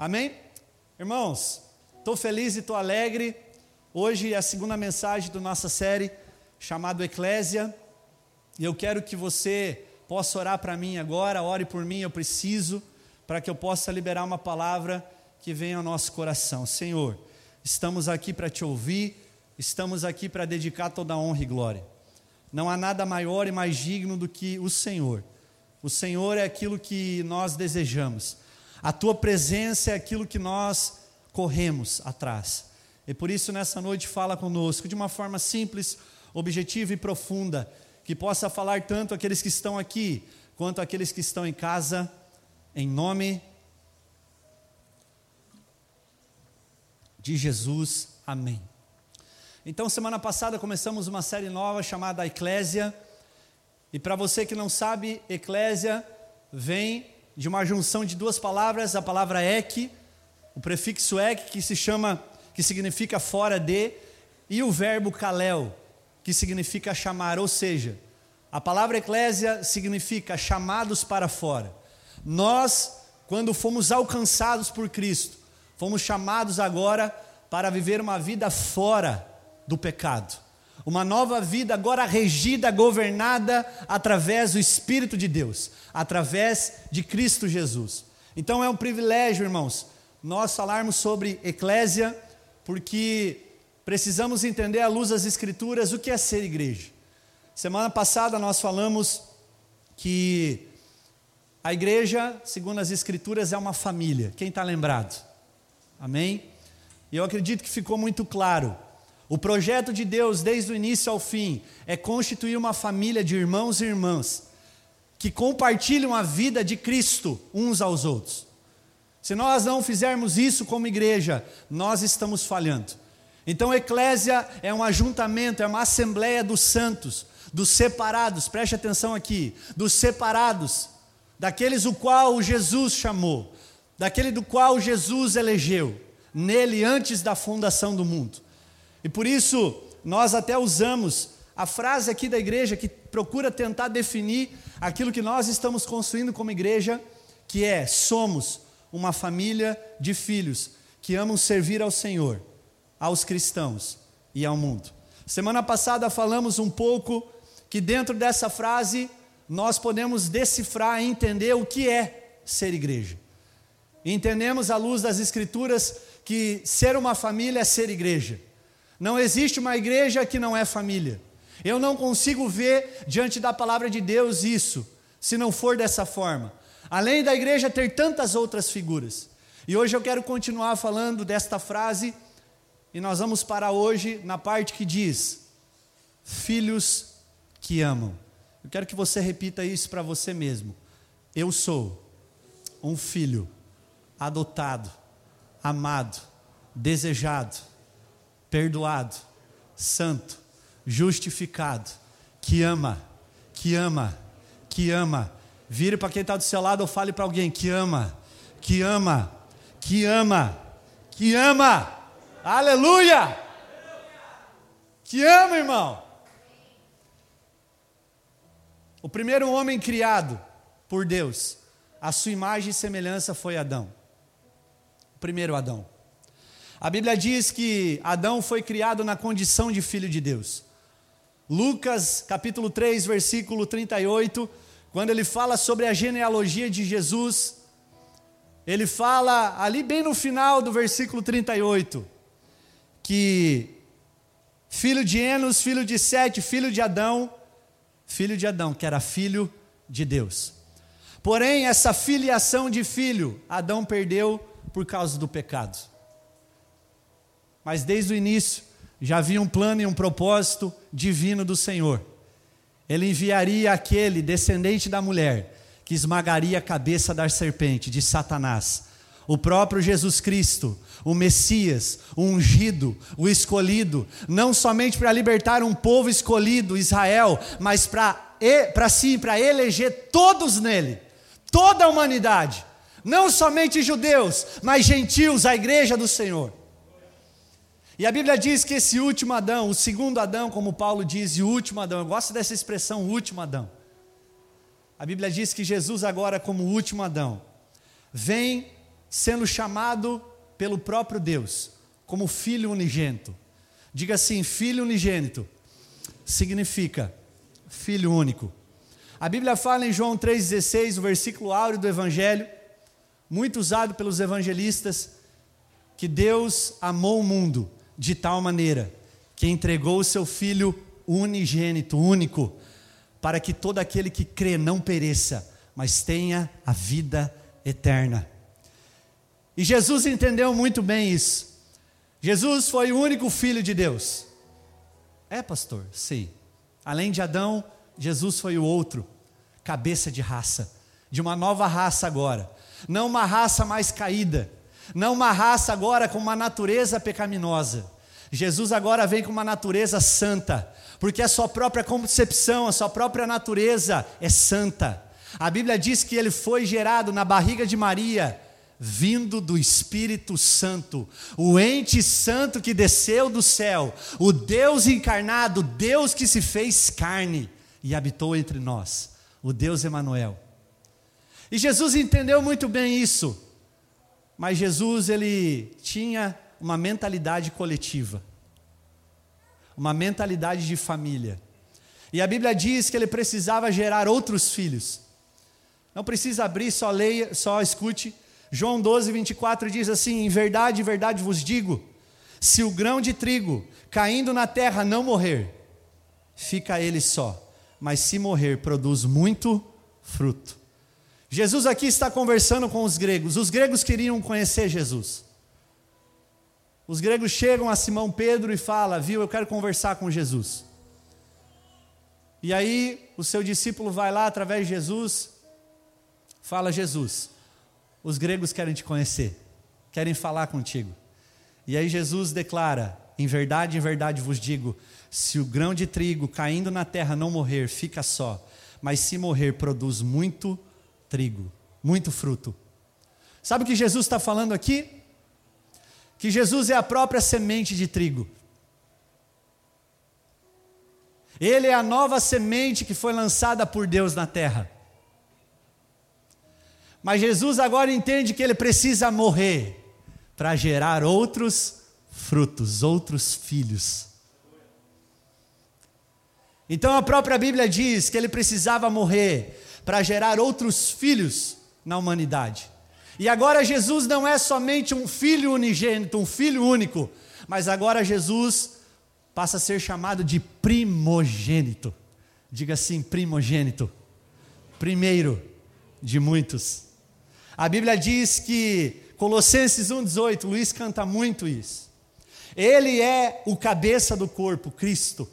Amém? Irmãos, estou feliz e estou alegre. Hoje é a segunda mensagem da nossa série chamada Eclésia. E eu quero que você possa orar para mim agora, ore por mim, eu preciso, para que eu possa liberar uma palavra que venha ao nosso coração. Senhor, estamos aqui para te ouvir, estamos aqui para dedicar toda a honra e glória. Não há nada maior e mais digno do que o Senhor. O Senhor é aquilo que nós desejamos. A tua presença é aquilo que nós corremos atrás. E por isso, nessa noite, fala conosco de uma forma simples, objetiva e profunda, que possa falar tanto aqueles que estão aqui, quanto aqueles que estão em casa, em nome de Jesus. Amém. Então, semana passada começamos uma série nova chamada Eclésia. E para você que não sabe, eclésia vem de uma junção de duas palavras, a palavra ek, o prefixo ek que se chama, que significa fora de, e o verbo kalel, que significa chamar, ou seja, a palavra eclésia significa chamados para fora. Nós, quando fomos alcançados por Cristo, fomos chamados agora para viver uma vida fora do pecado uma nova vida agora regida, governada através do Espírito de Deus, através de Cristo Jesus. Então é um privilégio, irmãos, nós falarmos sobre eclésia, porque precisamos entender à luz das Escrituras o que é ser igreja. Semana passada nós falamos que a igreja, segundo as Escrituras, é uma família. Quem está lembrado? Amém? E eu acredito que ficou muito claro o projeto de Deus, desde o início ao fim, é constituir uma família de irmãos e irmãs que compartilham a vida de Cristo uns aos outros. Se nós não fizermos isso como igreja, nós estamos falhando. Então, eclésia é um ajuntamento, é uma assembleia dos santos, dos separados, preste atenção aqui, dos separados, daqueles o qual Jesus chamou, daquele do qual Jesus elegeu, nele antes da fundação do mundo. E por isso, nós até usamos a frase aqui da igreja que procura tentar definir aquilo que nós estamos construindo como igreja, que é: somos uma família de filhos que amam servir ao Senhor, aos cristãos e ao mundo. Semana passada falamos um pouco que dentro dessa frase nós podemos decifrar e entender o que é ser igreja. entendemos à luz das Escrituras que ser uma família é ser igreja. Não existe uma igreja que não é família. Eu não consigo ver diante da palavra de Deus isso, se não for dessa forma. Além da igreja ter tantas outras figuras. E hoje eu quero continuar falando desta frase, e nós vamos parar hoje na parte que diz: Filhos que amam. Eu quero que você repita isso para você mesmo. Eu sou um filho adotado, amado, desejado perdoado, santo, justificado, que ama, que ama, que ama. Vire para quem está do seu lado ou fale para alguém que ama, que ama, que ama, que ama. Aleluia! Que ama, irmão. O primeiro homem criado por Deus, a sua imagem e semelhança foi Adão. O primeiro Adão. A Bíblia diz que Adão foi criado na condição de filho de Deus. Lucas capítulo 3, versículo 38, quando ele fala sobre a genealogia de Jesus, ele fala ali bem no final do versículo 38, que filho de Enos, filho de Sete, filho de Adão, filho de Adão, que era filho de Deus. Porém, essa filiação de filho, Adão perdeu por causa do pecado. Mas desde o início já havia um plano e um propósito divino do Senhor. Ele enviaria aquele descendente da mulher que esmagaria a cabeça da serpente, de Satanás. O próprio Jesus Cristo, o Messias, o ungido, o escolhido, não somente para libertar um povo escolhido, Israel, mas para para para eleger todos nele, toda a humanidade, não somente judeus, mas gentios, a igreja do Senhor. E a Bíblia diz que esse último Adão, o segundo Adão, como Paulo diz, e o último Adão, eu gosto dessa expressão, último Adão. A Bíblia diz que Jesus, agora, como o último Adão, vem sendo chamado pelo próprio Deus como filho unigênito. Diga assim: filho unigênito significa filho único. A Bíblia fala em João 3,16, o versículo áureo do Evangelho, muito usado pelos evangelistas, que Deus amou o mundo de tal maneira que entregou o seu Filho unigênito, único, para que todo aquele que crê não pereça, mas tenha a vida eterna. E Jesus entendeu muito bem isso. Jesus foi o único filho de Deus. É, pastor? Sim. Além de Adão, Jesus foi o outro, cabeça de raça, de uma nova raça agora. Não uma raça mais caída, não uma raça agora com uma natureza pecaminosa. Jesus agora vem com uma natureza santa, porque a sua própria concepção, a sua própria natureza é santa. A Bíblia diz que ele foi gerado na barriga de Maria, vindo do Espírito Santo, o ente santo que desceu do céu, o Deus encarnado, Deus que se fez carne e habitou entre nós, o Deus Emanuel. E Jesus entendeu muito bem isso. Mas Jesus ele tinha uma mentalidade coletiva. Uma mentalidade de família. E a Bíblia diz que ele precisava gerar outros filhos. Não precisa abrir, só leia, só escute. João 12, 24 diz assim: Em verdade, em verdade vos digo: se o grão de trigo caindo na terra não morrer, fica ele só, mas se morrer, produz muito fruto. Jesus aqui está conversando com os gregos. Os gregos queriam conhecer Jesus. Os gregos chegam a Simão Pedro e falam: Viu, eu quero conversar com Jesus. E aí o seu discípulo vai lá através de Jesus, fala: Jesus, os gregos querem te conhecer, querem falar contigo. E aí Jesus declara: Em verdade, em verdade vos digo: se o grão de trigo caindo na terra não morrer, fica só, mas se morrer, produz muito trigo, muito fruto. Sabe o que Jesus está falando aqui? Que Jesus é a própria semente de trigo. Ele é a nova semente que foi lançada por Deus na terra. Mas Jesus agora entende que ele precisa morrer para gerar outros frutos, outros filhos. Então a própria Bíblia diz que ele precisava morrer para gerar outros filhos na humanidade. E agora Jesus não é somente um filho unigênito, um filho único, mas agora Jesus passa a ser chamado de primogênito. Diga assim, primogênito. Primeiro de muitos. A Bíblia diz que, Colossenses 1,18, Luiz canta muito isso. Ele é o cabeça do corpo, Cristo,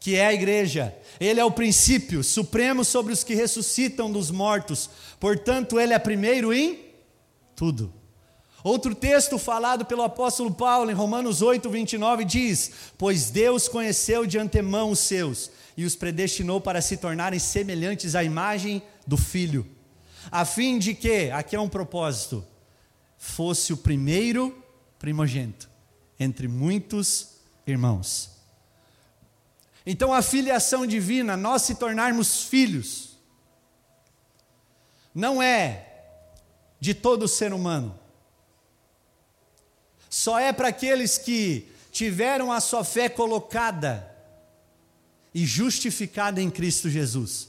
que é a igreja. Ele é o princípio supremo sobre os que ressuscitam dos mortos. Portanto, ele é primeiro em tudo. Outro texto falado pelo apóstolo Paulo em Romanos 8, 29 diz: Pois Deus conheceu de antemão os seus e os predestinou para se tornarem semelhantes à imagem do Filho a fim de que, aqui é um propósito, fosse o primeiro primogênito entre muitos irmãos. Então a filiação divina, nós se tornarmos filhos, não é de todo ser humano, só é para aqueles que tiveram a sua fé colocada e justificada em Cristo Jesus.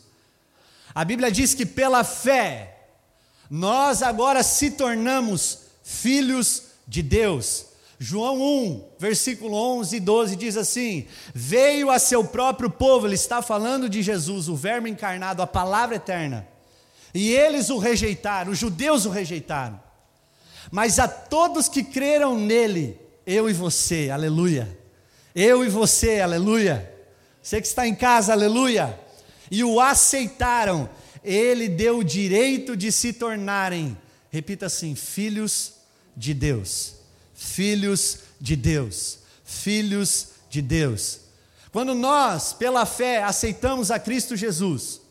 A Bíblia diz que pela fé, nós agora se tornamos filhos de Deus. João 1, versículo 11 e 12 diz assim: Veio a seu próprio povo, ele está falando de Jesus, o Verbo encarnado, a palavra eterna. E eles o rejeitaram, os judeus o rejeitaram. Mas a todos que creram nele, eu e você, aleluia. Eu e você, aleluia. Você que está em casa, aleluia e o aceitaram, ele deu o direito de se tornarem, repita assim, filhos de Deus. Filhos de Deus. Filhos de Deus. Quando nós, pela fé, aceitamos a Cristo Jesus,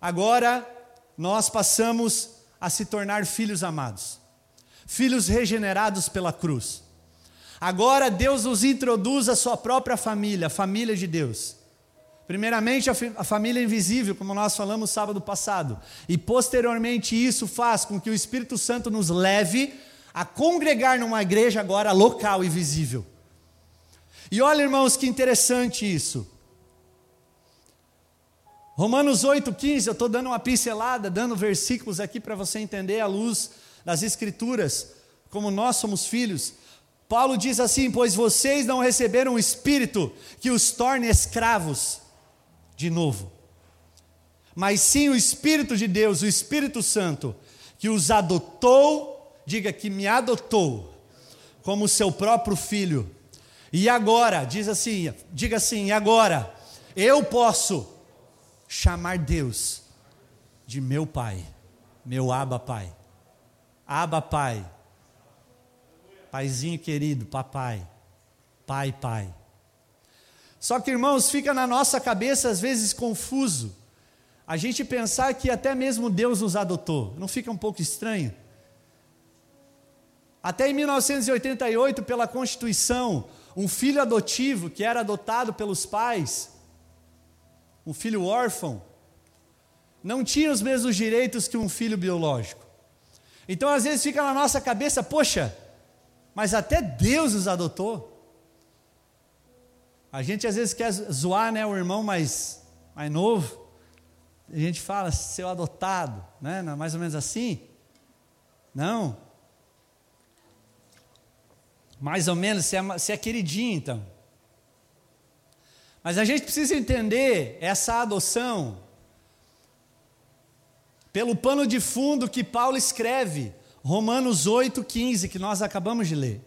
agora nós passamos a se tornar filhos amados, filhos regenerados pela cruz. Agora Deus nos introduz a sua própria família, a família de Deus Primeiramente, a, a família invisível, como nós falamos sábado passado, e posteriormente isso faz com que o Espírito Santo nos leve a congregar numa igreja agora local e visível. E olha, irmãos, que interessante isso. Romanos 8,15, eu estou dando uma pincelada, dando versículos aqui para você entender a luz das Escrituras, como nós somos filhos. Paulo diz assim: Pois vocês não receberam o Espírito que os torne escravos de novo, mas sim o Espírito de Deus, o Espírito Santo, que os adotou, diga que me adotou, como seu próprio filho. E agora, diz assim, diga assim, agora, eu posso chamar Deus de meu pai, meu Aba Pai. Aba Pai. Paizinho querido, papai. Pai, pai. Só que, irmãos, fica na nossa cabeça às vezes confuso a gente pensar que até mesmo Deus nos adotou. Não fica um pouco estranho? Até em 1988, pela Constituição, um filho adotivo que era adotado pelos pais, um filho órfão, não tinha os mesmos direitos que um filho biológico. Então, às vezes, fica na nossa cabeça, poxa, mas até Deus nos adotou. A gente às vezes quer zoar né, o irmão mais, mais novo. A gente fala, seu adotado, né? É mais ou menos assim? Não. Mais ou menos, se é, se é queridinho, então. Mas a gente precisa entender essa adoção pelo pano de fundo que Paulo escreve, Romanos 8,15, que nós acabamos de ler.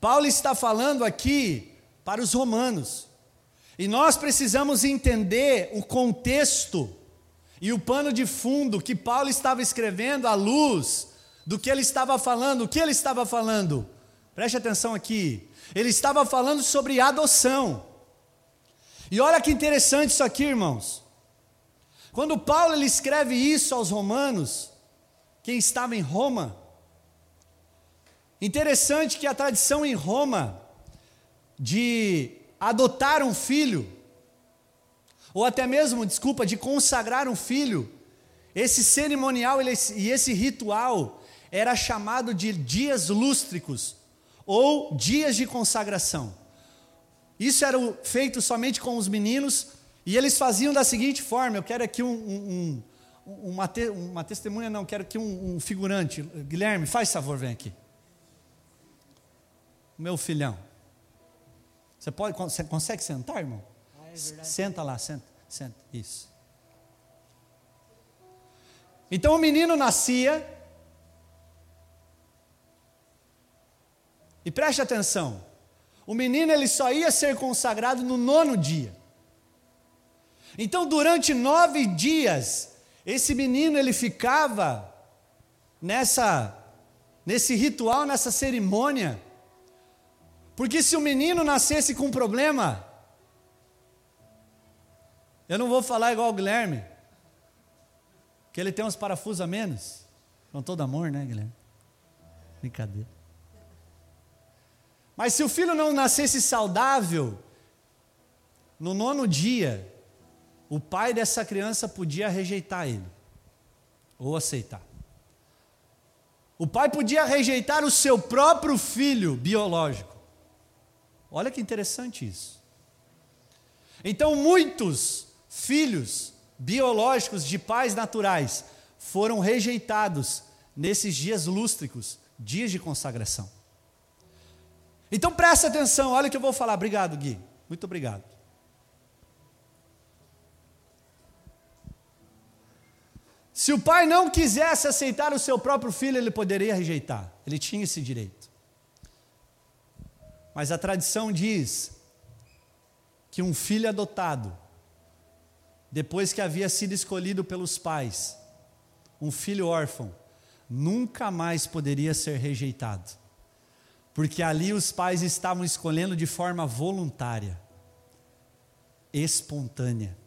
Paulo está falando aqui para os romanos. E nós precisamos entender o contexto e o pano de fundo que Paulo estava escrevendo à luz do que ele estava falando. O que ele estava falando? Preste atenção aqui. Ele estava falando sobre adoção. E olha que interessante isso aqui, irmãos. Quando Paulo ele escreve isso aos romanos, quem estava em Roma, interessante que a tradição em Roma de adotar um filho, ou até mesmo, desculpa, de consagrar um filho, esse cerimonial e esse ritual era chamado de dias lústricos, ou dias de consagração. Isso era feito somente com os meninos, e eles faziam da seguinte forma: eu quero aqui um, um, um, uma, te, uma, testemunha, não, quero aqui um, figurante. Guilherme, faz favor, vem aqui. Meu filhão. Você, pode, você consegue sentar, irmão? Ah, é senta lá, senta, senta. Isso. Então o menino nascia. E preste atenção. O menino ele só ia ser consagrado no nono dia. Então durante nove dias esse menino ele ficava nessa nesse ritual, nessa cerimônia porque se o menino nascesse com um problema, eu não vou falar igual o Guilherme, que ele tem uns parafusos a menos. Com todo amor, né, Guilherme? Brincadeira. Mas se o filho não nascesse saudável, no nono dia, o pai dessa criança podia rejeitar ele, ou aceitar. O pai podia rejeitar o seu próprio filho biológico. Olha que interessante isso. Então, muitos filhos biológicos de pais naturais foram rejeitados nesses dias lústricos, dias de consagração. Então presta atenção, olha o que eu vou falar. Obrigado, Gui. Muito obrigado. Se o pai não quisesse aceitar o seu próprio filho, ele poderia rejeitar. Ele tinha esse direito. Mas a tradição diz que um filho adotado, depois que havia sido escolhido pelos pais, um filho órfão, nunca mais poderia ser rejeitado, porque ali os pais estavam escolhendo de forma voluntária, espontânea.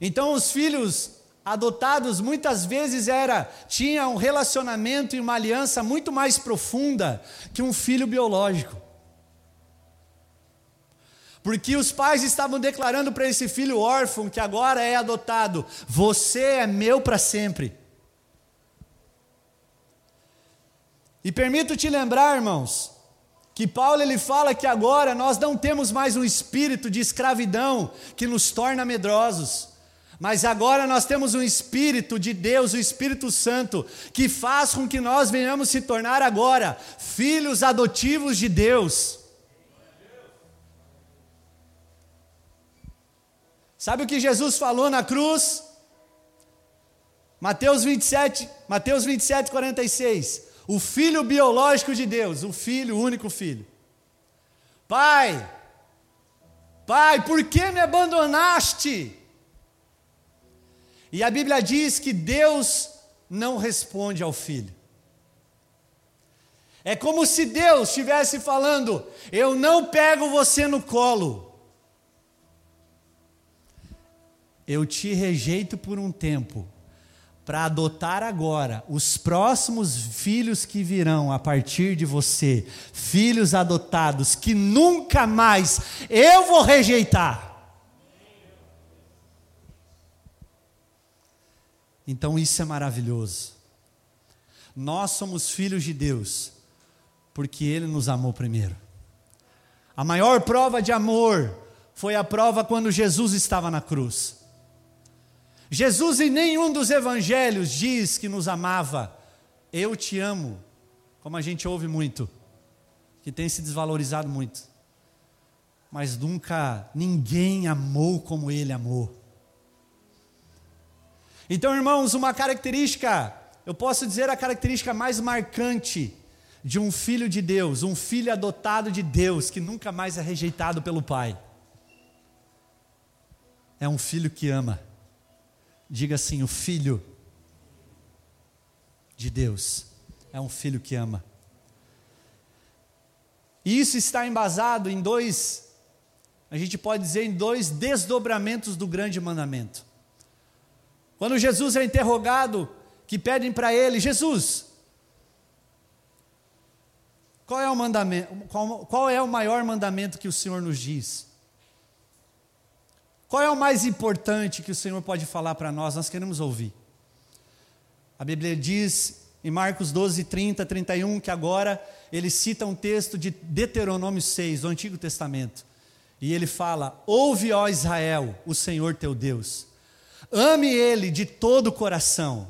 Então os filhos adotados muitas vezes era tinha um relacionamento e uma aliança muito mais profunda que um filho biológico. Porque os pais estavam declarando para esse filho órfão, que agora é adotado: Você é meu para sempre. E permito te lembrar, irmãos, que Paulo ele fala que agora nós não temos mais um espírito de escravidão que nos torna medrosos. Mas agora nós temos um Espírito de Deus, o Espírito Santo, que faz com que nós venhamos se tornar agora filhos adotivos de Deus. Sabe o que Jesus falou na cruz? Mateus 27, Mateus 27, 46. O filho biológico de Deus, o filho, o único filho. Pai, Pai, por que me abandonaste? E a Bíblia diz que Deus não responde ao filho. É como se Deus estivesse falando: Eu não pego você no colo. Eu te rejeito por um tempo, para adotar agora os próximos filhos que virão a partir de você, filhos adotados que nunca mais eu vou rejeitar. Então isso é maravilhoso. Nós somos filhos de Deus, porque Ele nos amou primeiro. A maior prova de amor foi a prova quando Jesus estava na cruz. Jesus em nenhum dos evangelhos diz que nos amava. Eu te amo, como a gente ouve muito, que tem se desvalorizado muito. Mas nunca ninguém amou como ele amou. Então, irmãos, uma característica, eu posso dizer a característica mais marcante de um filho de Deus, um filho adotado de Deus, que nunca mais é rejeitado pelo pai. É um filho que ama. Diga assim: o filho de Deus é um filho que ama. E isso está embasado em dois, a gente pode dizer, em dois desdobramentos do grande mandamento. Quando Jesus é interrogado, que pedem para ele, Jesus, qual é o mandamento, qual, qual é o maior mandamento que o Senhor nos diz? Qual é o mais importante que o Senhor pode falar para nós? Nós queremos ouvir. A Bíblia diz em Marcos 12, 30, 31, que agora ele cita um texto de Deuteronômio 6, do Antigo Testamento. E ele fala: Ouve, ó Israel, o Senhor teu Deus. Ame Ele de todo o coração.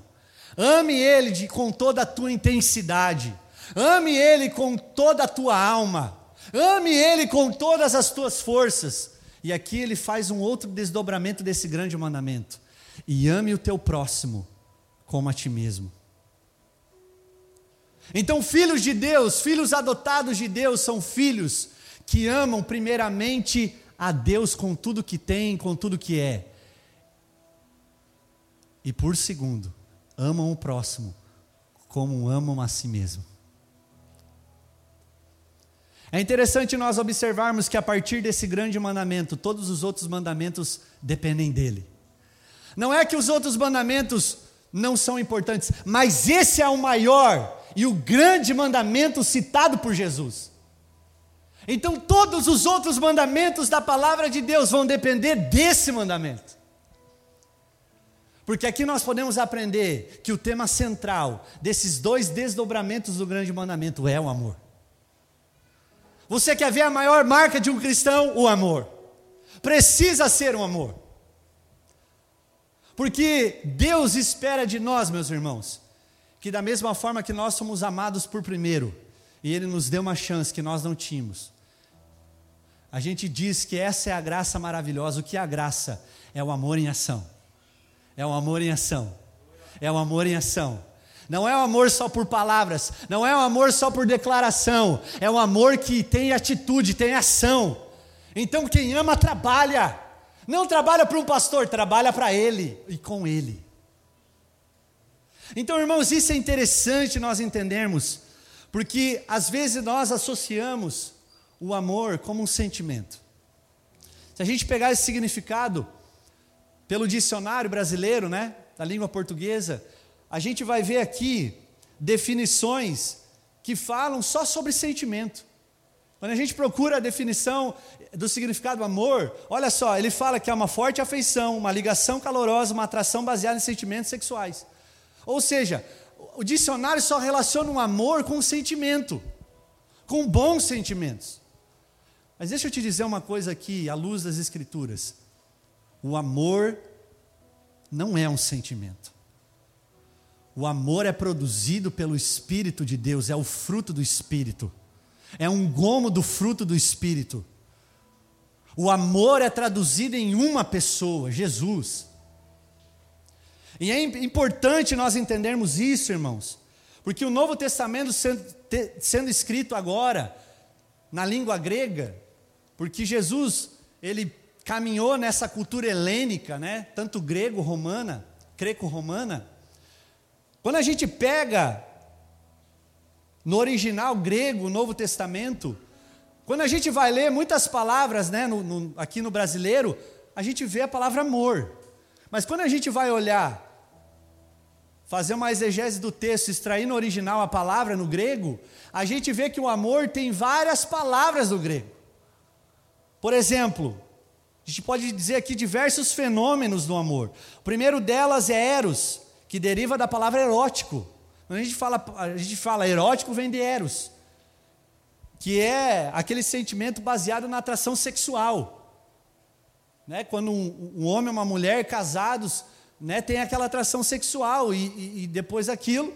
Ame Ele de, com toda a tua intensidade. Ame Ele com toda a tua alma. Ame Ele com todas as tuas forças. E aqui ele faz um outro desdobramento desse grande mandamento. E ame o teu próximo como a ti mesmo. Então, filhos de Deus, filhos adotados de Deus, são filhos que amam primeiramente a Deus com tudo que tem, com tudo que é e por segundo, amam o próximo como amam a si mesmo. É interessante nós observarmos que a partir desse grande mandamento, todos os outros mandamentos dependem dele. Não é que os outros mandamentos não são importantes, mas esse é o maior e o grande mandamento citado por Jesus. Então, todos os outros mandamentos da palavra de Deus vão depender desse mandamento. Porque aqui nós podemos aprender que o tema central desses dois desdobramentos do grande mandamento é o amor. Você quer ver a maior marca de um cristão? O amor. Precisa ser um amor. Porque Deus espera de nós, meus irmãos, que da mesma forma que nós somos amados por primeiro, e Ele nos deu uma chance que nós não tínhamos, a gente diz que essa é a graça maravilhosa. O que é a graça? É o amor em ação. É o amor em ação. É o amor em ação. Não é o amor só por palavras, não é o amor só por declaração, é o amor que tem atitude, tem ação. Então quem ama trabalha. Não trabalha para um pastor, trabalha para ele e com ele. Então, irmãos, isso é interessante nós entendermos, porque às vezes nós associamos o amor como um sentimento. Se a gente pegar esse significado, pelo dicionário brasileiro, né, da língua portuguesa, a gente vai ver aqui definições que falam só sobre sentimento. Quando a gente procura a definição do significado do amor, olha só, ele fala que é uma forte afeição, uma ligação calorosa, uma atração baseada em sentimentos sexuais. Ou seja, o dicionário só relaciona um amor com um sentimento, com bons sentimentos. Mas deixa eu te dizer uma coisa aqui, à luz das Escrituras: o amor não é um sentimento. O amor é produzido pelo Espírito de Deus, é o fruto do Espírito é um gomo do fruto do Espírito. O amor é traduzido em uma pessoa, Jesus. E é importante nós entendermos isso, irmãos, porque o Novo Testamento sendo, te, sendo escrito agora na língua grega, porque Jesus, ele caminhou nessa cultura helênica, né, tanto grego-romana, greco-romana. Quando a gente pega no original grego, Novo Testamento, quando a gente vai ler muitas palavras, né, no, no, aqui no brasileiro, a gente vê a palavra amor. Mas quando a gente vai olhar, fazer uma exegese do texto, extrair no original a palavra no grego, a gente vê que o amor tem várias palavras no grego. Por exemplo, a gente pode dizer aqui diversos fenômenos do amor. O primeiro delas é eros, que deriva da palavra erótico. A gente fala, a gente fala erótico, vem de eros, que é aquele sentimento baseado na atração sexual. Né? Quando um, um homem e uma mulher casados né, tem aquela atração sexual e, e, e depois aquilo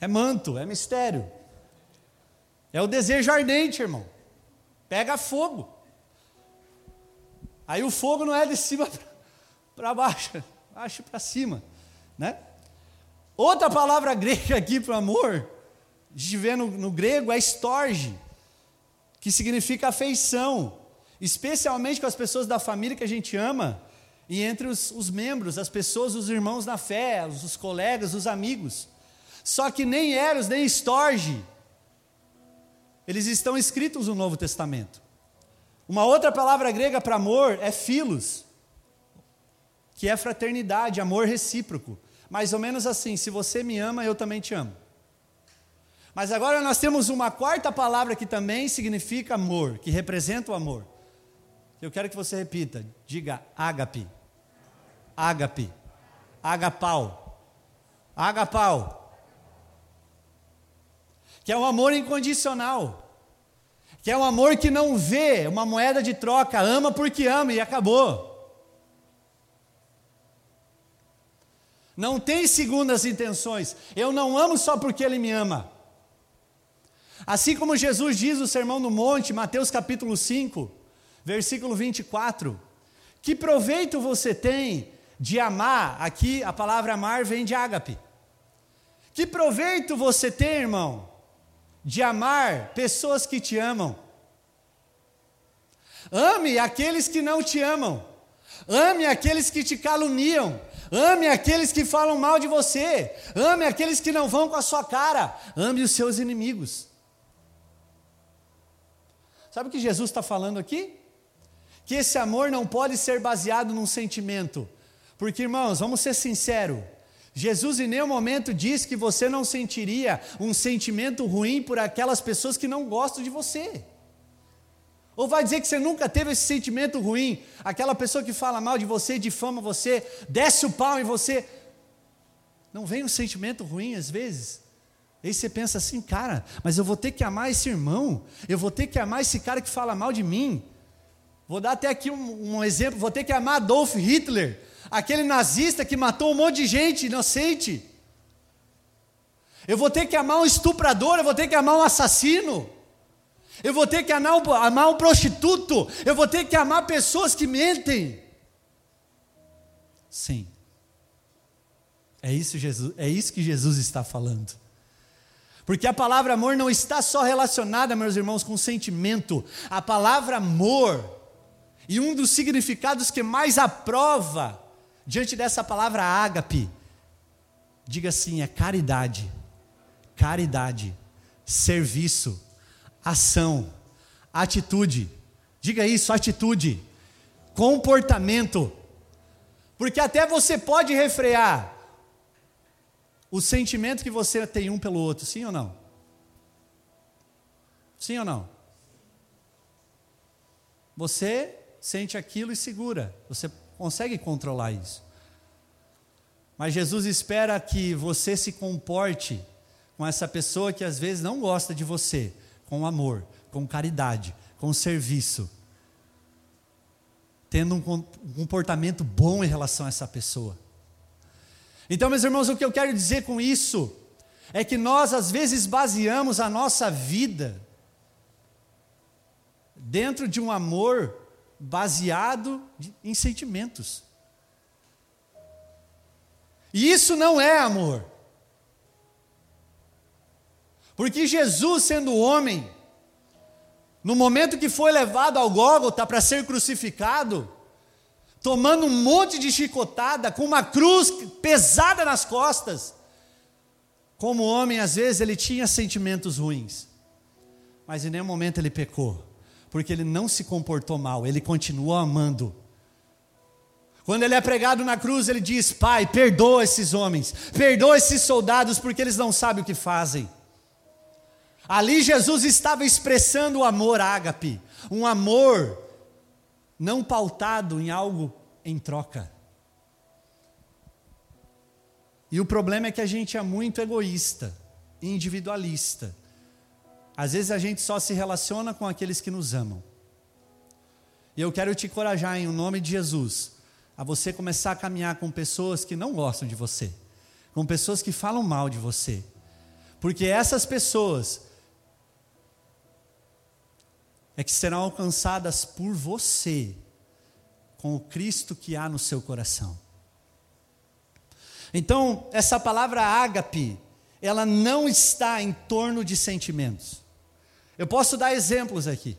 é manto, é mistério. É o desejo ardente, irmão. Pega fogo. Aí o fogo não é de cima para baixo baixo para cima, né? Outra palavra grega aqui para amor, a gente vê no, no grego, é storge, que significa afeição, especialmente com as pessoas da família que a gente ama, e entre os, os membros, as pessoas, os irmãos na fé, os, os colegas, os amigos. Só que nem Eros, nem Storge, eles estão escritos no Novo Testamento. Uma outra palavra grega para amor é filos, que é fraternidade, amor recíproco. Mais ou menos assim: se você me ama, eu também te amo. Mas agora nós temos uma quarta palavra que também significa amor, que representa o amor. Eu quero que você repita, diga ágape. Ágape. Agapau. Agapau. Que é um amor incondicional. Que é um amor que não vê uma moeda de troca, ama porque ama e acabou. Não tem segundas intenções. Eu não amo só porque Ele me ama. Assim como Jesus diz no Sermão do Monte, Mateus capítulo 5, versículo 24: Que proveito você tem de amar? Aqui a palavra amar vem de ágape. Que proveito você tem, irmão, de amar pessoas que te amam? Ame aqueles que não te amam. Ame aqueles que te caluniam. Ame aqueles que falam mal de você. Ame aqueles que não vão com a sua cara. Ame os seus inimigos. Sabe o que Jesus está falando aqui? Que esse amor não pode ser baseado num sentimento. Porque, irmãos, vamos ser sinceros. Jesus em nenhum momento diz que você não sentiria um sentimento ruim por aquelas pessoas que não gostam de você. Ou vai dizer que você nunca teve esse sentimento ruim, aquela pessoa que fala mal de você, difama você, desce o pau em você. Não vem um sentimento ruim às vezes? Aí você pensa assim, cara, mas eu vou ter que amar esse irmão, eu vou ter que amar esse cara que fala mal de mim. Vou dar até aqui um, um exemplo: vou ter que amar Adolf Hitler, aquele nazista que matou um monte de gente inocente. Eu vou ter que amar um estuprador, eu vou ter que amar um assassino. Eu vou ter que amar um, prostituto. Eu vou ter que amar pessoas que mentem. Sim. É isso, Jesus, é isso que Jesus está falando. Porque a palavra amor não está só relacionada, meus irmãos, com sentimento. A palavra amor, e um dos significados que mais aprova diante dessa palavra ágape, diga assim: é caridade, caridade, serviço, ação, atitude. Diga isso, atitude, comportamento. Porque até você pode refrear o sentimento que você tem um pelo outro, sim ou não? Sim ou não? Você sente aquilo e segura, você consegue controlar isso. Mas Jesus espera que você se comporte com essa pessoa que às vezes não gosta de você, com amor, com caridade, com serviço, tendo um comportamento bom em relação a essa pessoa. Então, meus irmãos, o que eu quero dizer com isso é que nós às vezes baseamos a nossa vida dentro de um amor baseado em sentimentos. E isso não é amor. Porque Jesus, sendo homem, no momento que foi levado ao Gólgota para ser crucificado, tomando um monte de chicotada, com uma cruz pesada nas costas, como homem, às vezes ele tinha sentimentos ruins, mas em nenhum momento ele pecou, porque ele não se comportou mal, ele continuou amando. Quando ele é pregado na cruz, ele diz: Pai, perdoa esses homens, perdoa esses soldados, porque eles não sabem o que fazem. Ali Jesus estava expressando o amor ágape, um amor não pautado em algo em troca. E o problema é que a gente é muito egoísta, individualista. Às vezes a gente só se relaciona com aqueles que nos amam. E eu quero te encorajar em nome de Jesus a você começar a caminhar com pessoas que não gostam de você, com pessoas que falam mal de você. Porque essas pessoas é que serão alcançadas por você, com o Cristo que há no seu coração. Então, essa palavra ágape, ela não está em torno de sentimentos. Eu posso dar exemplos aqui.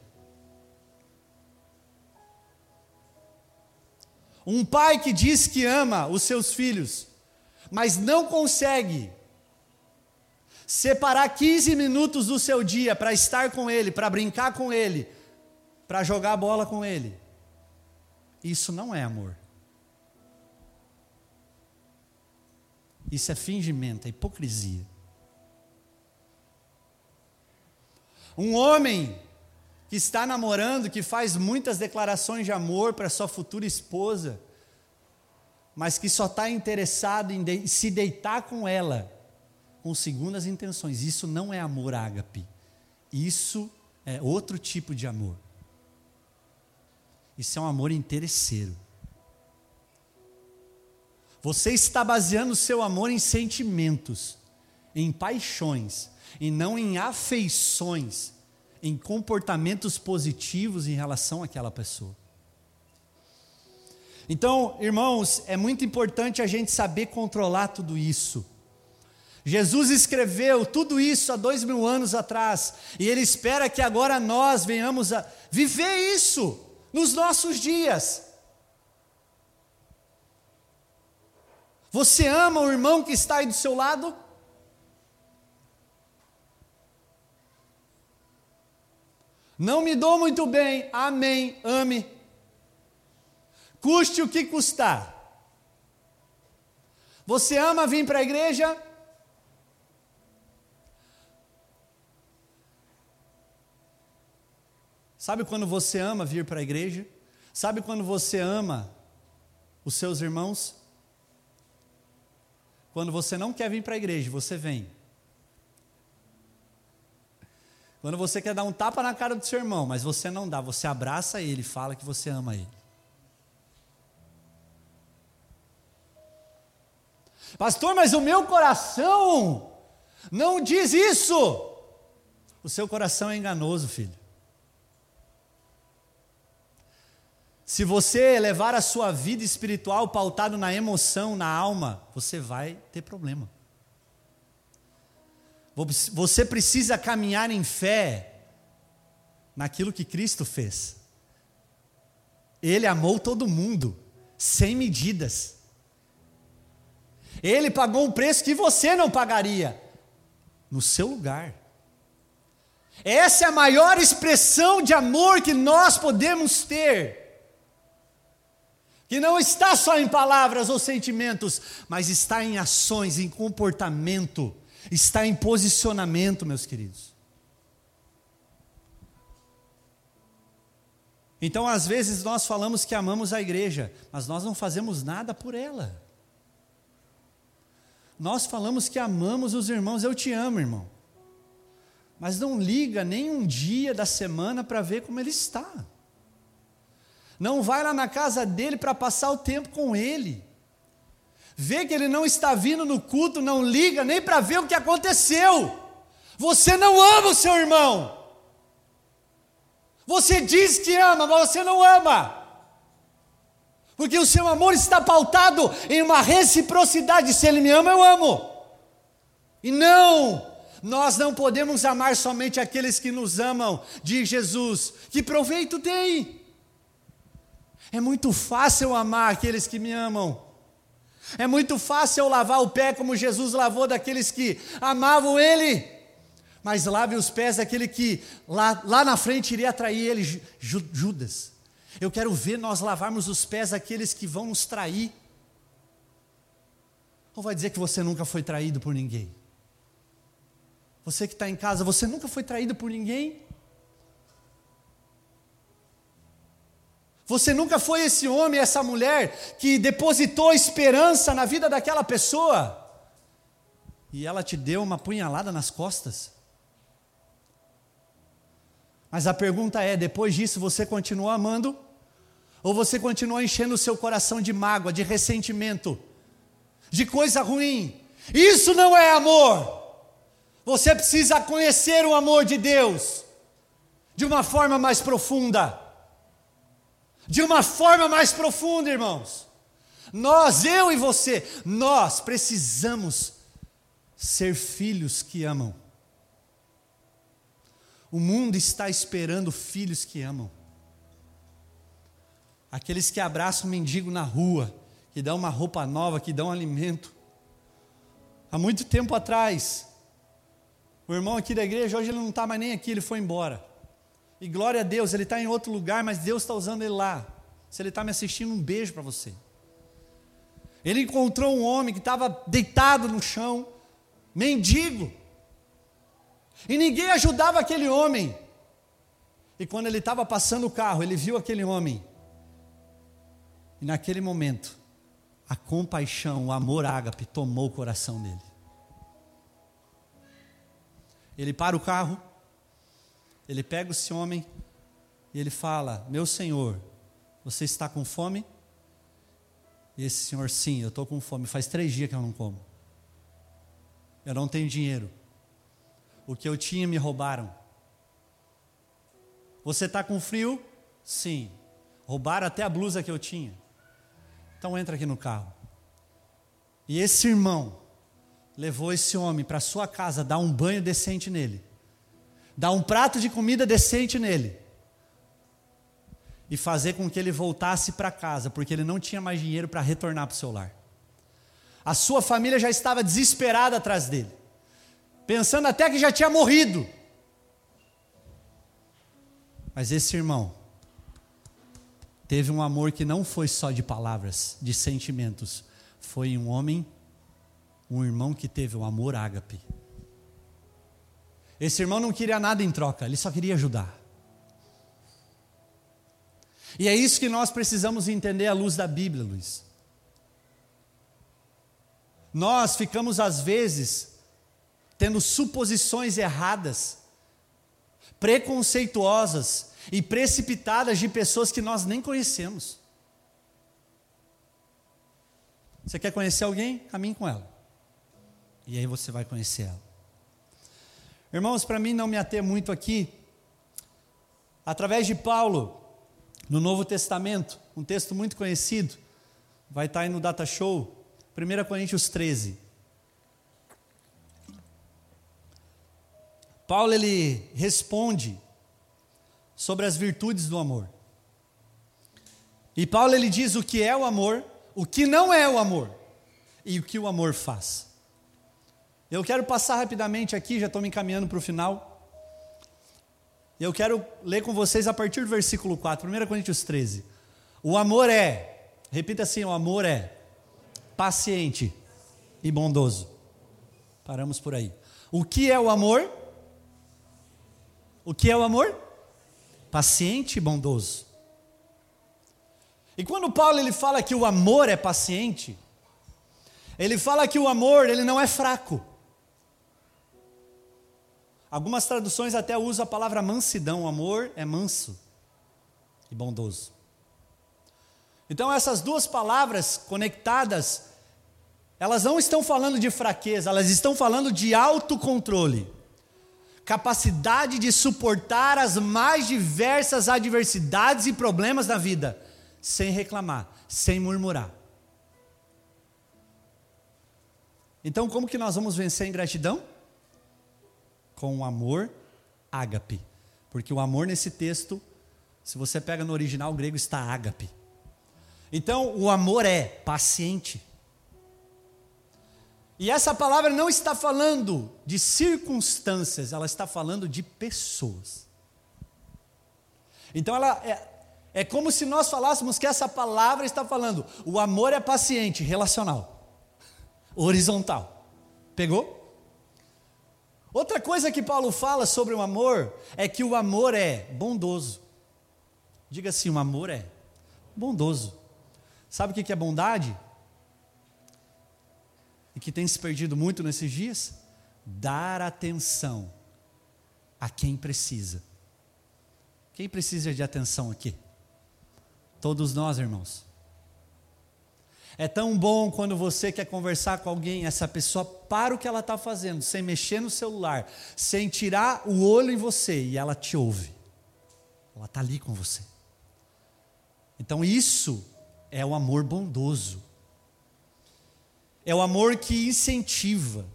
Um pai que diz que ama os seus filhos, mas não consegue separar 15 minutos do seu dia para estar com ele, para brincar com ele, para jogar bola com ele. Isso não é amor. Isso é fingimento, é hipocrisia. Um homem que está namorando, que faz muitas declarações de amor para sua futura esposa, mas que só está interessado em de se deitar com ela, com segundas intenções. Isso não é amor ágape. Isso é outro tipo de amor. Isso é um amor interesseiro. Você está baseando o seu amor em sentimentos, em paixões, e não em afeições, em comportamentos positivos em relação àquela pessoa. Então, irmãos, é muito importante a gente saber controlar tudo isso. Jesus escreveu tudo isso há dois mil anos atrás, e Ele espera que agora nós venhamos a viver isso nos nossos dias. Você ama o irmão que está aí do seu lado? Não me dou muito bem, amém, ame. Custe o que custar. Você ama vir para a igreja? Sabe quando você ama vir para a igreja? Sabe quando você ama os seus irmãos? Quando você não quer vir para a igreja, você vem. Quando você quer dar um tapa na cara do seu irmão, mas você não dá, você abraça ele, fala que você ama ele. Pastor, mas o meu coração não diz isso. O seu coração é enganoso, filho. Se você levar a sua vida espiritual pautado na emoção, na alma, você vai ter problema. Você precisa caminhar em fé naquilo que Cristo fez. Ele amou todo mundo, sem medidas. Ele pagou um preço que você não pagaria, no seu lugar. Essa é a maior expressão de amor que nós podemos ter que não está só em palavras ou sentimentos, mas está em ações, em comportamento, está em posicionamento, meus queridos. Então, às vezes, nós falamos que amamos a igreja, mas nós não fazemos nada por ela. Nós falamos que amamos os irmãos, eu te amo, irmão. Mas não liga nem um dia da semana para ver como ele está. Não vai lá na casa dele para passar o tempo com ele. Vê que ele não está vindo no culto, não liga nem para ver o que aconteceu. Você não ama o seu irmão. Você diz que ama, mas você não ama. Porque o seu amor está pautado em uma reciprocidade. Se ele me ama, eu amo. E não, nós não podemos amar somente aqueles que nos amam, diz Jesus. Que proveito tem? É muito fácil amar aqueles que me amam. É muito fácil eu lavar o pé como Jesus lavou daqueles que amavam Ele. Mas lave os pés daquele que lá, lá na frente iria atrair ele, Judas. Eu quero ver nós lavarmos os pés daqueles que vão nos trair. Ou vai dizer que você nunca foi traído por ninguém? Você que está em casa, você nunca foi traído por ninguém? Você nunca foi esse homem, essa mulher que depositou esperança na vida daquela pessoa e ela te deu uma punhalada nas costas? Mas a pergunta é: depois disso você continua amando? Ou você continua enchendo o seu coração de mágoa, de ressentimento, de coisa ruim? Isso não é amor. Você precisa conhecer o amor de Deus de uma forma mais profunda de uma forma mais profunda, irmãos. Nós, eu e você, nós precisamos ser filhos que amam. O mundo está esperando filhos que amam. Aqueles que abraçam um mendigo na rua, que dão uma roupa nova, que dão alimento. Há muito tempo atrás, o irmão aqui da igreja, hoje ele não está mais nem aqui, ele foi embora. E glória a Deus, ele está em outro lugar, mas Deus está usando ele lá. Se ele está me assistindo, um beijo para você. Ele encontrou um homem que estava deitado no chão, mendigo. E ninguém ajudava aquele homem. E quando ele estava passando o carro, ele viu aquele homem. E naquele momento, a compaixão, o amor ágape tomou o coração dele. Ele para o carro, ele pega esse homem e ele fala: Meu senhor, você está com fome? E esse senhor, sim, eu estou com fome. Faz três dias que eu não como. Eu não tenho dinheiro. O que eu tinha me roubaram. Você está com frio? Sim. Roubaram até a blusa que eu tinha. Então entra aqui no carro. E esse irmão levou esse homem para sua casa, dar um banho decente nele dar um prato de comida decente nele e fazer com que ele voltasse para casa, porque ele não tinha mais dinheiro para retornar para o seu lar. A sua família já estava desesperada atrás dele, pensando até que já tinha morrido. Mas esse irmão teve um amor que não foi só de palavras, de sentimentos, foi um homem, um irmão que teve um amor ágape. Esse irmão não queria nada em troca, ele só queria ajudar. E é isso que nós precisamos entender à luz da Bíblia, Luiz. Nós ficamos, às vezes, tendo suposições erradas, preconceituosas e precipitadas de pessoas que nós nem conhecemos. Você quer conhecer alguém? Caminhe com ela. E aí você vai conhecer ela. Irmãos, para mim não me ater muito aqui, através de Paulo, no Novo Testamento, um texto muito conhecido, vai estar aí no Data Show, 1 Coríntios 13. Paulo ele responde sobre as virtudes do amor. E Paulo ele diz o que é o amor, o que não é o amor e o que o amor faz. Eu quero passar rapidamente aqui, já estou me encaminhando para o final. Eu quero ler com vocês a partir do versículo 4, 1 Coríntios 13. O amor é Repita assim: o amor é paciente e bondoso. Paramos por aí. O que é o amor? O que é o amor? Paciente e bondoso. E quando Paulo ele fala que o amor é paciente, ele fala que o amor ele não é fraco. Algumas traduções até usam a palavra mansidão, o amor é manso e bondoso. Então essas duas palavras conectadas, elas não estão falando de fraqueza, elas estão falando de autocontrole. Capacidade de suportar as mais diversas adversidades e problemas da vida, sem reclamar, sem murmurar. Então, como que nós vamos vencer a ingratidão? Com o amor ágape. Porque o amor nesse texto, se você pega no original grego, está ágape. Então, o amor é paciente. E essa palavra não está falando de circunstâncias, ela está falando de pessoas. Então, ela é, é como se nós falássemos que essa palavra está falando, o amor é paciente, relacional horizontal. Pegou? Outra coisa que Paulo fala sobre o amor é que o amor é bondoso. Diga assim: o amor é bondoso. Sabe o que é bondade? E que tem se perdido muito nesses dias? Dar atenção a quem precisa. Quem precisa de atenção aqui? Todos nós, irmãos. É tão bom quando você quer conversar com alguém, essa pessoa para o que ela está fazendo, sem mexer no celular, sem tirar o olho em você, e ela te ouve. Ela está ali com você. Então isso é o amor bondoso. É o amor que incentiva.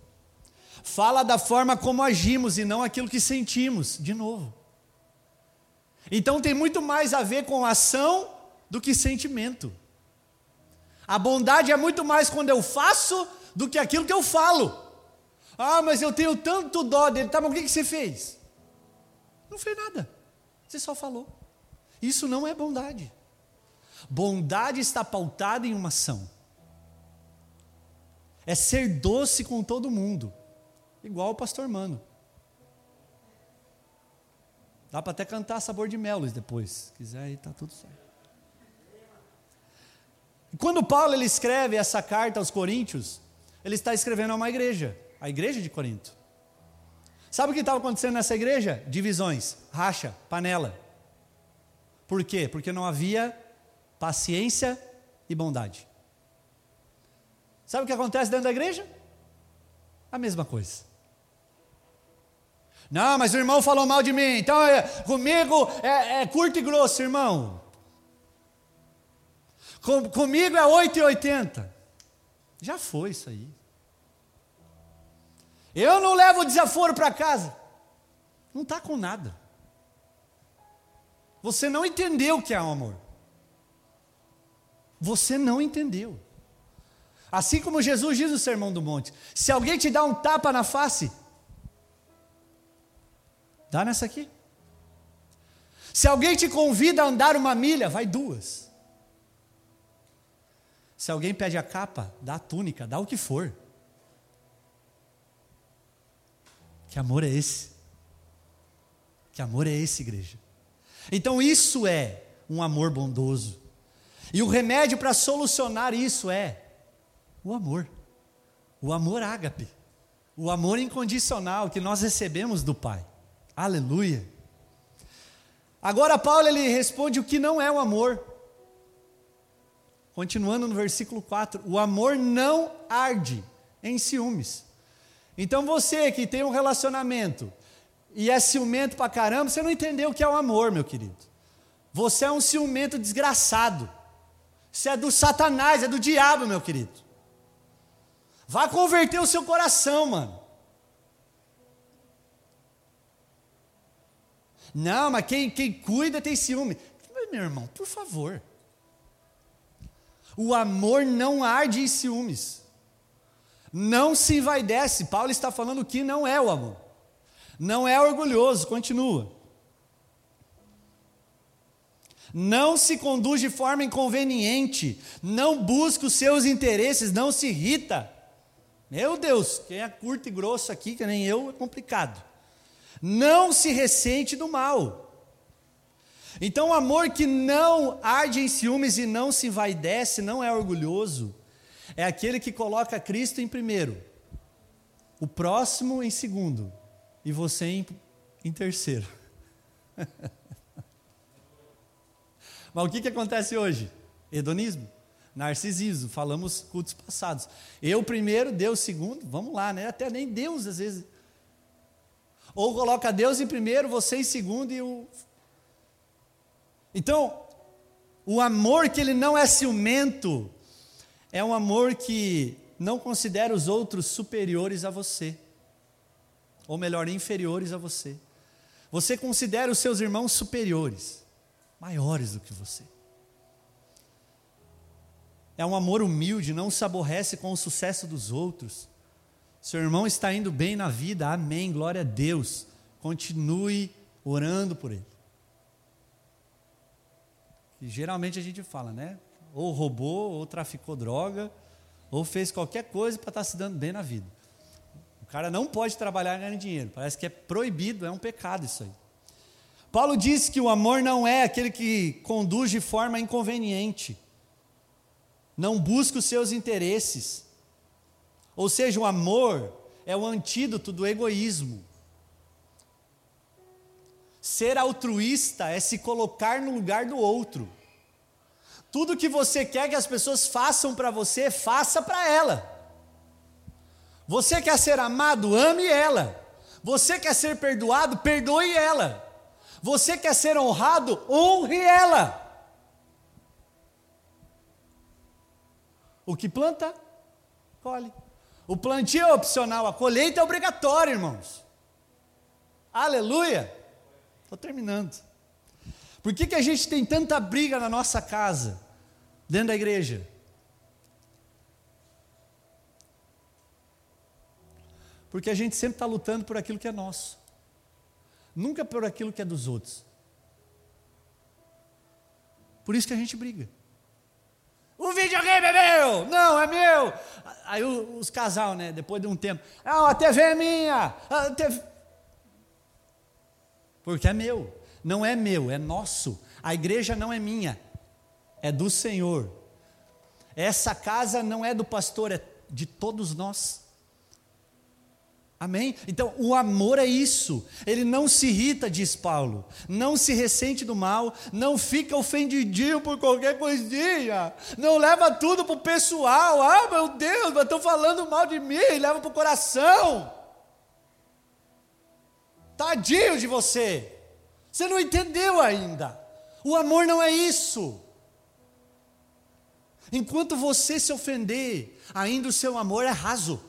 Fala da forma como agimos e não aquilo que sentimos, de novo. Então tem muito mais a ver com ação do que sentimento. A bondade é muito mais quando eu faço do que aquilo que eu falo. Ah, mas eu tenho tanto dó dele. Tá, mas o que, você fez? Não fez nada. Você só falou. Isso não é bondade. Bondade está pautada em uma ação. É ser doce com todo mundo. Igual o pastor Mano. Dá para até cantar sabor de mel depois. Se quiser aí, tá tudo certo. Quando Paulo ele escreve essa carta aos Coríntios, ele está escrevendo a uma igreja, a igreja de Corinto. Sabe o que estava acontecendo nessa igreja? Divisões, racha, panela. Por quê? Porque não havia paciência e bondade. Sabe o que acontece dentro da igreja? A mesma coisa. Não, mas o irmão falou mal de mim, então é, comigo é, é curto e grosso, irmão. Com, comigo é 8,80. Já foi isso aí. Eu não levo desaforo para casa. Não está com nada. Você não entendeu o que é o amor. Você não entendeu. Assim como Jesus diz no Sermão do Monte: se alguém te dá um tapa na face, dá nessa aqui. Se alguém te convida a andar uma milha, vai duas. Se alguém pede a capa, dá a túnica, dá o que for. Que amor é esse? Que amor é esse, igreja? Então isso é um amor bondoso. E o remédio para solucionar isso é o amor. O amor ágape. O amor incondicional que nós recebemos do Pai. Aleluia. Agora Paulo ele responde o que não é o amor. Continuando no versículo 4: o amor não arde em ciúmes. Então você que tem um relacionamento e é ciumento pra caramba, você não entendeu o que é o amor, meu querido. Você é um ciumento desgraçado. Isso é do Satanás, é do diabo, meu querido. Vá converter o seu coração, mano. Não, mas quem, quem cuida tem ciúme. Meu irmão, por favor. O amor não arde em ciúmes. Não se envaidece. Paulo está falando que não é o amor. Não é orgulhoso, continua. não se conduz de forma inconveniente, não busca os seus interesses, não se irrita. Meu Deus, quem é curto e grosso aqui, que nem eu, é complicado. Não se ressente do mal. Então, o amor que não arde em ciúmes e não se envaidece, não é orgulhoso, é aquele que coloca Cristo em primeiro, o próximo em segundo e você em, em terceiro. Mas o que, que acontece hoje? Hedonismo, narcisismo, falamos cultos passados. Eu primeiro, Deus segundo, vamos lá, né? Até nem Deus às vezes. Ou coloca Deus em primeiro, você em segundo e o. Então, o amor que ele não é ciumento, é um amor que não considera os outros superiores a você, ou melhor, inferiores a você. Você considera os seus irmãos superiores, maiores do que você. É um amor humilde, não se aborrece com o sucesso dos outros. Seu irmão está indo bem na vida, amém, glória a Deus. Continue orando por ele. E geralmente a gente fala, né? Ou roubou, ou traficou droga, ou fez qualquer coisa para estar tá se dando bem na vida. O cara não pode trabalhar ganhando dinheiro. Parece que é proibido, é um pecado isso aí. Paulo diz que o amor não é aquele que conduz de forma inconveniente, não busca os seus interesses. Ou seja, o amor é o antídoto do egoísmo. Ser altruísta é se colocar no lugar do outro. Tudo que você quer que as pessoas façam para você, faça para ela. Você quer ser amado, ame ela. Você quer ser perdoado, perdoe ela. Você quer ser honrado, honre ela. O que planta, colhe. O plantio é opcional, a colheita é obrigatória, irmãos. Aleluia! Estou terminando. Por que, que a gente tem tanta briga na nossa casa, dentro da igreja? Porque a gente sempre está lutando por aquilo que é nosso, nunca por aquilo que é dos outros. Por isso que a gente briga. O videogame é meu! Não, é meu! Aí os casal, né, depois de um tempo, ah, a TV é minha! A TV... Porque é meu. Não é meu, é nosso. A igreja não é minha, é do Senhor. Essa casa não é do pastor, é de todos nós. Amém? Então, o amor é isso. Ele não se irrita, diz Paulo. Não se ressente do mal. Não fica ofendidinho por qualquer coisinha. Não leva tudo para o pessoal. Ah, meu Deus, estão falando mal de mim. Leva para o coração. Tadinho de você. Você não entendeu ainda. O amor não é isso. Enquanto você se ofender, ainda o seu amor é raso.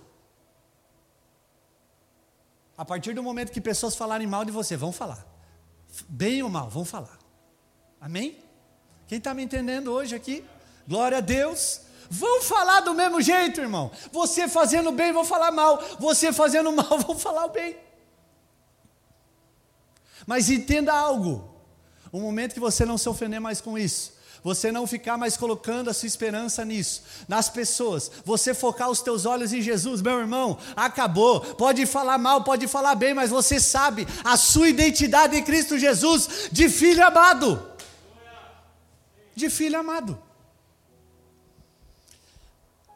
A partir do momento que pessoas falarem mal de você, vão falar. Bem ou mal, vão falar. Amém? Quem está me entendendo hoje aqui? Glória a Deus. Vão falar do mesmo jeito, irmão. Você fazendo bem, vão falar mal. Você fazendo mal, vão falar o bem. Mas entenda algo: o momento que você não se ofender mais com isso, você não ficar mais colocando a sua esperança nisso, nas pessoas, você focar os teus olhos em Jesus, meu irmão, acabou. Pode falar mal, pode falar bem, mas você sabe a sua identidade em Cristo Jesus de filho amado. De filho amado.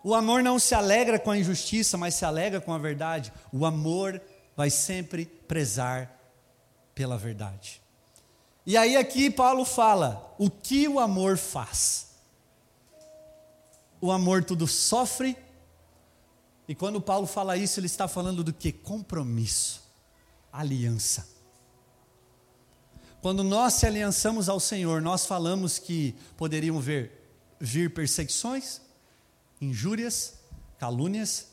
O amor não se alegra com a injustiça, mas se alegra com a verdade. O amor vai sempre prezar pela verdade. E aí aqui Paulo fala o que o amor faz. O amor tudo sofre. E quando Paulo fala isso, ele está falando do que? Compromisso, aliança. Quando nós se aliançamos ao Senhor, nós falamos que poderiam vir, vir perseguições, injúrias, calúnias,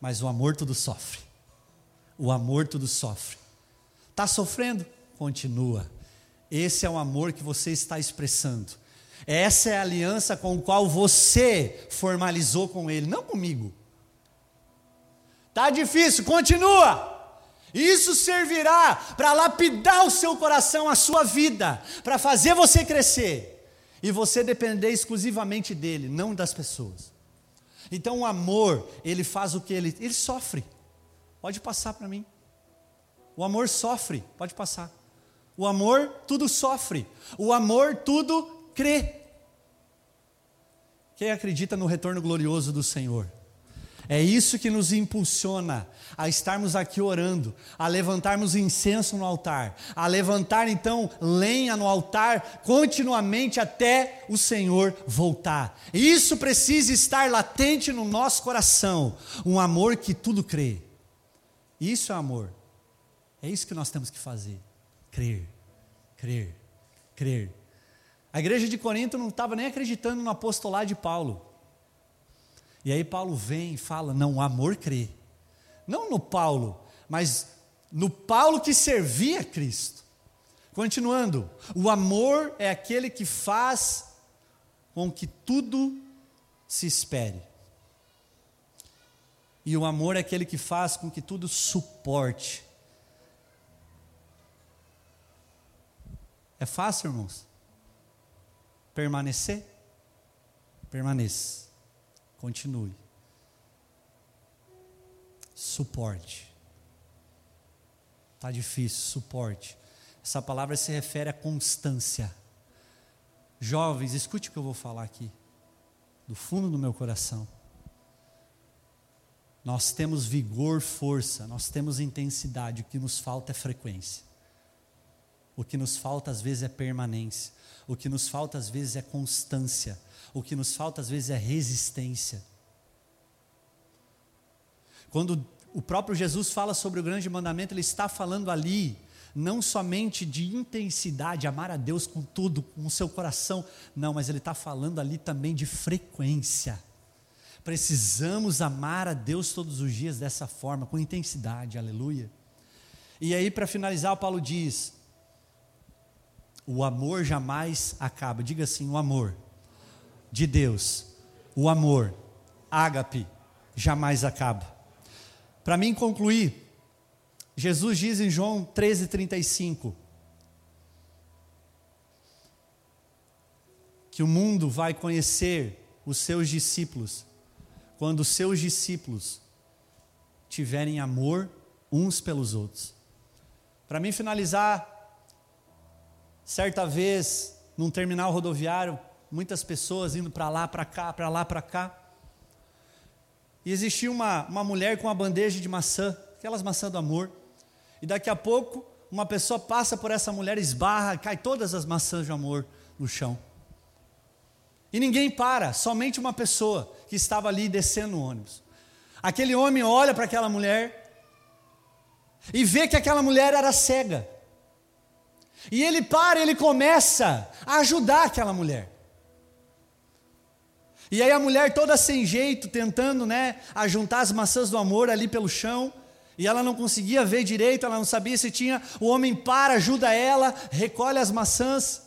mas o amor tudo sofre. O amor tudo sofre. Está sofrendo? Continua. Esse é o amor que você está expressando. Essa é a aliança com a qual você formalizou com Ele, não comigo. Tá difícil, continua. Isso servirá para lapidar o seu coração, a sua vida, para fazer você crescer e você depender exclusivamente dele, não das pessoas. Então o amor, ele faz o que ele, ele sofre. Pode passar para mim. O amor sofre, pode passar. O amor tudo sofre. O amor tudo crê. Quem acredita no retorno glorioso do Senhor? É isso que nos impulsiona a estarmos aqui orando, a levantarmos incenso no altar, a levantar então lenha no altar continuamente até o Senhor voltar. Isso precisa estar latente no nosso coração, um amor que tudo crê. Isso é amor. É isso que nós temos que fazer. Crer, crer, crer. A igreja de Corinto não estava nem acreditando no apostolado de Paulo. E aí Paulo vem e fala: não, o amor crê. Não no Paulo, mas no Paulo que servia Cristo. Continuando, o amor é aquele que faz com que tudo se espere. E o amor é aquele que faz com que tudo suporte. É fácil, irmãos? Permanecer? Permaneça. Continue. Suporte. Está difícil, suporte. Essa palavra se refere à constância. Jovens, escute o que eu vou falar aqui, do fundo do meu coração. Nós temos vigor, força, nós temos intensidade, o que nos falta é frequência. O que nos falta às vezes é permanência. O que nos falta às vezes é constância. O que nos falta às vezes é resistência. Quando o próprio Jesus fala sobre o grande mandamento, ele está falando ali não somente de intensidade, amar a Deus com tudo, com o seu coração, não, mas ele está falando ali também de frequência. Precisamos amar a Deus todos os dias dessa forma, com intensidade, aleluia. E aí, para finalizar, o Paulo diz: o amor jamais acaba. Diga assim: o amor de Deus, o amor, ágape, jamais acaba. Para mim concluir, Jesus diz em João 13,35 que o mundo vai conhecer os seus discípulos quando os seus discípulos tiverem amor uns pelos outros. Para mim finalizar, certa vez, num terminal rodoviário, muitas pessoas indo para lá, para cá, para lá, para cá. E existia uma, uma mulher com uma bandeja de maçã, aquelas maçãs do amor. E daqui a pouco, uma pessoa passa por essa mulher, esbarra, cai todas as maçãs de amor no chão. E ninguém para, somente uma pessoa que estava ali descendo o ônibus. Aquele homem olha para aquela mulher e vê que aquela mulher era cega. E ele para, ele começa a ajudar aquela mulher. E aí a mulher toda sem jeito, tentando, né, ajuntar as maçãs do amor ali pelo chão, e ela não conseguia ver direito, ela não sabia se tinha, o homem para, ajuda ela, recolhe as maçãs.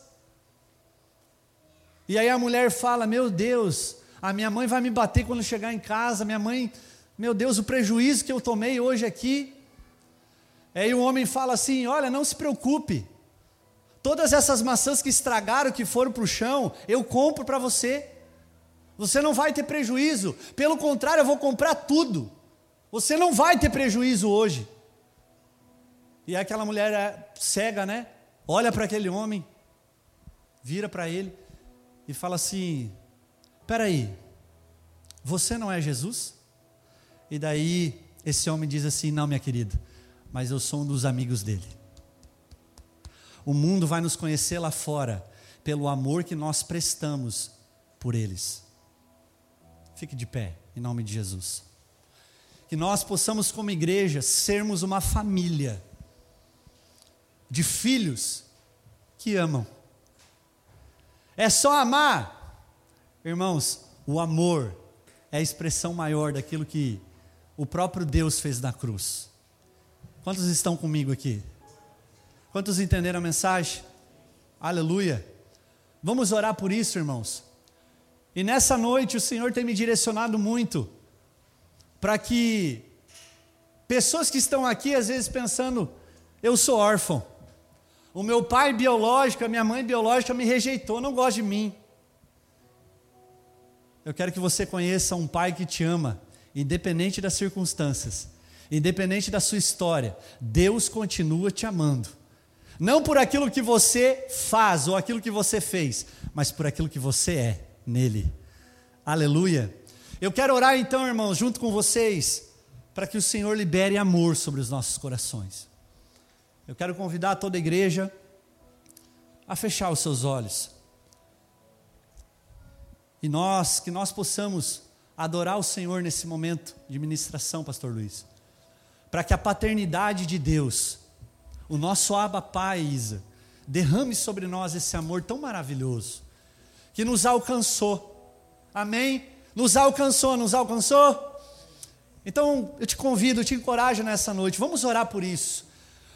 E aí a mulher fala: "Meu Deus, a minha mãe vai me bater quando chegar em casa, minha mãe, meu Deus, o prejuízo que eu tomei hoje aqui". Aí o homem fala assim: "Olha, não se preocupe. Todas essas maçãs que estragaram, que foram para o chão, eu compro para você. Você não vai ter prejuízo. Pelo contrário, eu vou comprar tudo. Você não vai ter prejuízo hoje. E aquela mulher é cega, né? Olha para aquele homem, vira para ele e fala assim: Peraí, você não é Jesus? E daí esse homem diz assim: Não, minha querida, mas eu sou um dos amigos dele. O mundo vai nos conhecer lá fora pelo amor que nós prestamos por eles. Fique de pé, em nome de Jesus. Que nós possamos, como igreja, sermos uma família de filhos que amam. É só amar. Irmãos, o amor é a expressão maior daquilo que o próprio Deus fez na cruz. Quantos estão comigo aqui? Quantos entenderam a mensagem? Aleluia. Vamos orar por isso, irmãos. E nessa noite o Senhor tem me direcionado muito para que Pessoas que estão aqui às vezes pensando, eu sou órfão. O meu pai biológico, a minha mãe biológica me rejeitou, não gosta de mim. Eu quero que você conheça um pai que te ama, independente das circunstâncias, independente da sua história. Deus continua te amando. Não por aquilo que você faz ou aquilo que você fez, mas por aquilo que você é nele. Aleluia. Eu quero orar então, irmãos, junto com vocês, para que o Senhor libere amor sobre os nossos corações. Eu quero convidar toda a igreja a fechar os seus olhos. E nós, que nós possamos adorar o Senhor nesse momento de ministração, Pastor Luiz. Para que a paternidade de Deus, o nosso Abba Pai, Isa, derrame sobre nós esse amor tão maravilhoso, que nos alcançou. Amém? Nos alcançou, nos alcançou? Então, eu te convido, eu te encorajo nessa noite, vamos orar por isso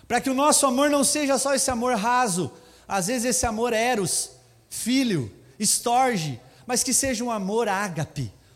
para que o nosso amor não seja só esse amor raso, às vezes esse amor eros, filho, estorge, mas que seja um amor ágape,